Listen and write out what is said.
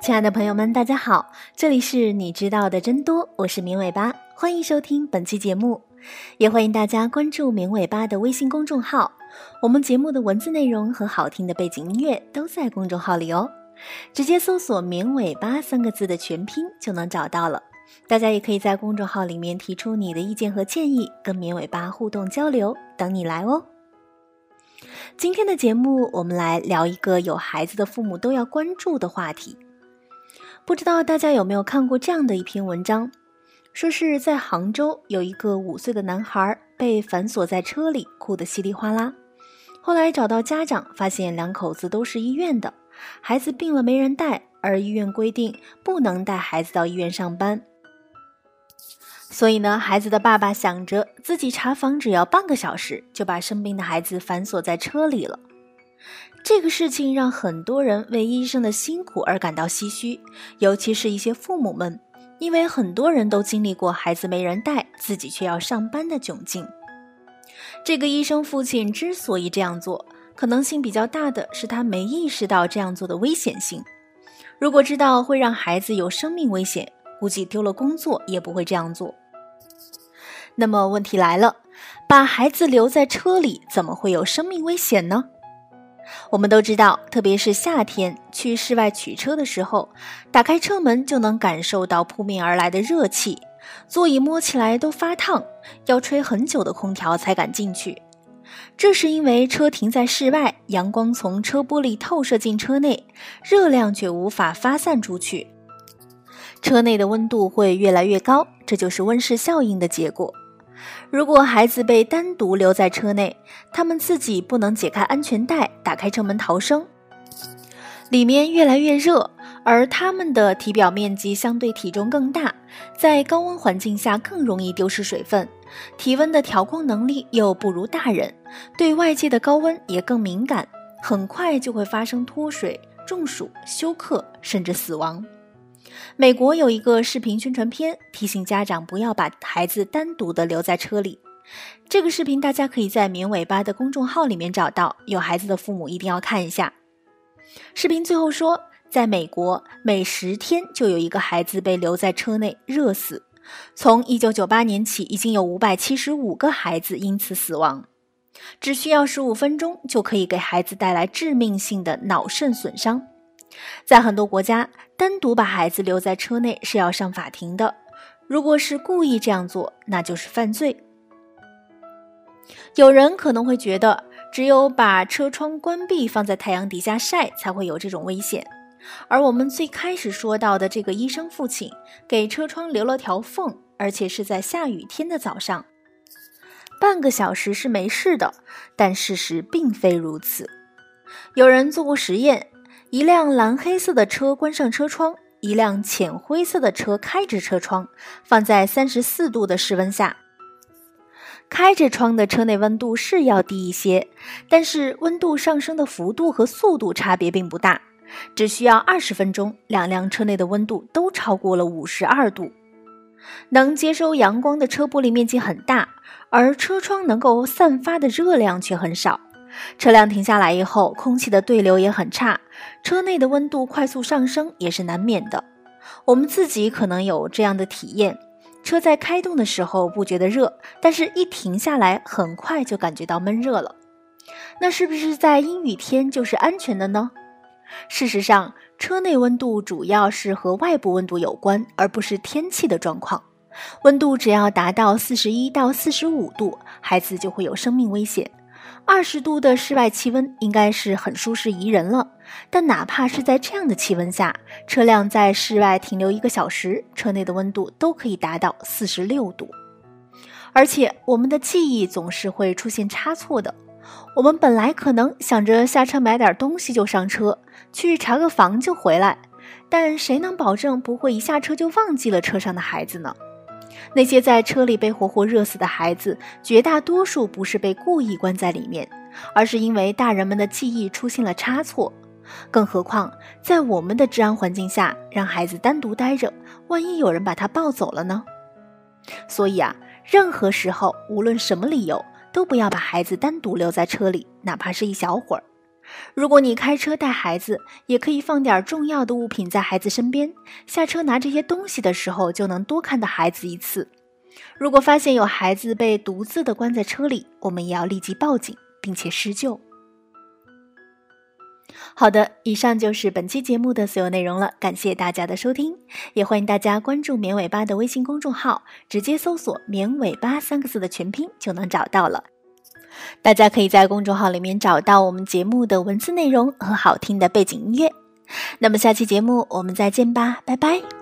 亲爱的朋友们，大家好，这里是你知道的真多，我是明尾巴，欢迎收听本期节目，也欢迎大家关注明尾巴的微信公众号，我们节目的文字内容和好听的背景音乐都在公众号里哦，直接搜索“明尾巴”三个字的全拼就能找到了。大家也可以在公众号里面提出你的意见和建议，跟绵尾巴互动交流，等你来哦。今天的节目，我们来聊一个有孩子的父母都要关注的话题。不知道大家有没有看过这样的一篇文章，说是在杭州有一个五岁的男孩被反锁在车里，哭得稀里哗啦。后来找到家长，发现两口子都是医院的，孩子病了没人带，而医院规定不能带孩子到医院上班。所以呢，孩子的爸爸想着自己查房只要半个小时，就把生病的孩子反锁在车里了。这个事情让很多人为医生的辛苦而感到唏嘘，尤其是一些父母们，因为很多人都经历过孩子没人带，自己却要上班的窘境。这个医生父亲之所以这样做，可能性比较大的是他没意识到这样做的危险性。如果知道会让孩子有生命危险，估计丢了工作也不会这样做。那么问题来了，把孩子留在车里，怎么会有生命危险呢？我们都知道，特别是夏天去室外取车的时候，打开车门就能感受到扑面而来的热气，座椅摸起来都发烫，要吹很久的空调才敢进去。这是因为车停在室外，阳光从车玻璃透射进车内，热量却无法发散出去，车内的温度会越来越高，这就是温室效应的结果。如果孩子被单独留在车内，他们自己不能解开安全带，打开车门逃生，里面越来越热，而他们的体表面积相对体重更大，在高温环境下更容易丢失水分，体温的调控能力又不如大人，对外界的高温也更敏感，很快就会发生脱水、中暑、休克，甚至死亡。美国有一个视频宣传片，提醒家长不要把孩子单独的留在车里。这个视频大家可以在绵尾巴的公众号里面找到，有孩子的父母一定要看一下。视频最后说，在美国每十天就有一个孩子被留在车内热死，从1998年起，已经有575个孩子因此死亡。只需要15分钟就可以给孩子带来致命性的脑肾损伤。在很多国家，单独把孩子留在车内是要上法庭的。如果是故意这样做，那就是犯罪。有人可能会觉得，只有把车窗关闭，放在太阳底下晒，才会有这种危险。而我们最开始说到的这个医生父亲，给车窗留了条缝，而且是在下雨天的早上，半个小时是没事的。但事实并非如此。有人做过实验。一辆蓝黑色的车关上车窗，一辆浅灰色的车开着车窗，放在三十四度的室温下。开着窗的车内温度是要低一些，但是温度上升的幅度和速度差别并不大，只需要二十分钟，两辆车内的温度都超过了五十二度。能接收阳光的车玻璃面积很大，而车窗能够散发的热量却很少。车辆停下来以后，空气的对流也很差，车内的温度快速上升也是难免的。我们自己可能有这样的体验：车在开动的时候不觉得热，但是一停下来，很快就感觉到闷热了。那是不是在阴雨天就是安全的呢？事实上，车内温度主要是和外部温度有关，而不是天气的状况。温度只要达到四十一到四十五度，孩子就会有生命危险。二十度的室外气温应该是很舒适宜人了，但哪怕是在这样的气温下，车辆在室外停留一个小时，车内的温度都可以达到四十六度。而且我们的记忆总是会出现差错的，我们本来可能想着下车买点东西就上车，去查个房就回来，但谁能保证不会一下车就忘记了车上的孩子呢？那些在车里被活活热死的孩子，绝大多数不是被故意关在里面，而是因为大人们的记忆出现了差错。更何况，在我们的治安环境下，让孩子单独待着，万一有人把他抱走了呢？所以啊，任何时候，无论什么理由，都不要把孩子单独留在车里，哪怕是一小会儿。如果你开车带孩子，也可以放点重要的物品在孩子身边，下车拿这些东西的时候，就能多看到孩子一次。如果发现有孩子被独自的关在车里，我们也要立即报警，并且施救。好的，以上就是本期节目的所有内容了，感谢大家的收听，也欢迎大家关注棉尾巴的微信公众号，直接搜索“棉尾巴”三个字的全拼就能找到了。大家可以在公众号里面找到我们节目的文字内容和好听的背景音乐。那么下期节目我们再见吧，拜拜。